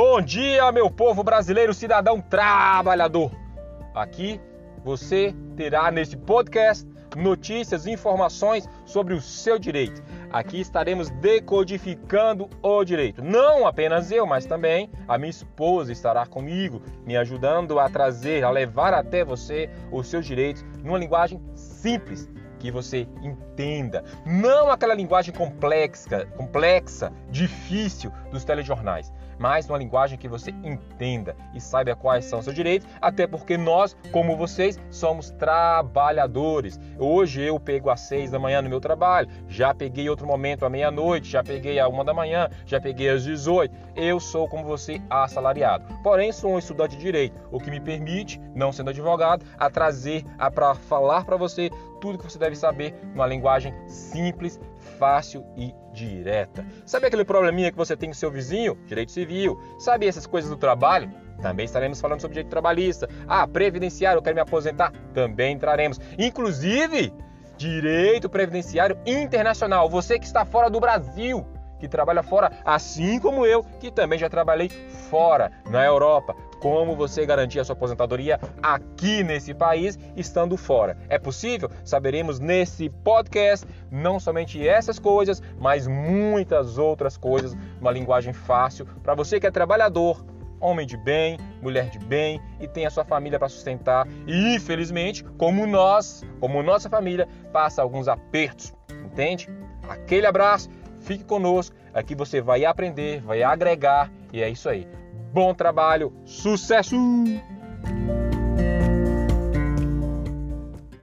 Bom dia, meu povo brasileiro, cidadão trabalhador. Aqui você terá nesse podcast notícias e informações sobre o seu direito. Aqui estaremos decodificando o direito. Não apenas eu, mas também a minha esposa estará comigo, me ajudando a trazer, a levar até você os seus direitos numa linguagem simples que você entenda, não aquela linguagem complexa, complexa, difícil dos telejornais, mas uma linguagem que você entenda e saiba quais são seus direitos, até porque nós, como vocês, somos trabalhadores. Hoje eu pego às seis da manhã no meu trabalho, já peguei outro momento à meia-noite, já peguei à uma da manhã, já peguei às 18. Eu sou como você assalariado. Porém, sou um estudante de direito, o que me permite, não sendo advogado, a trazer, a para falar para você tudo que você deve saber numa linguagem simples, fácil e direta. Sabe aquele probleminha que você tem com seu vizinho? Direito civil. Sabe essas coisas do trabalho? Também estaremos falando sobre direito trabalhista. Ah, previdenciário, eu quero me aposentar? Também entraremos. Inclusive, direito previdenciário internacional. Você que está fora do Brasil, que trabalha fora, assim como eu, que também já trabalhei fora, na Europa como você garantir a sua aposentadoria aqui nesse país, estando fora. É possível? Saberemos nesse podcast não somente essas coisas, mas muitas outras coisas, uma linguagem fácil para você que é trabalhador, homem de bem, mulher de bem e tem a sua família para sustentar. E infelizmente, como nós, como nossa família, passa alguns apertos, entende? Aquele abraço, fique conosco, aqui você vai aprender, vai agregar e é isso aí. Bom trabalho, sucesso!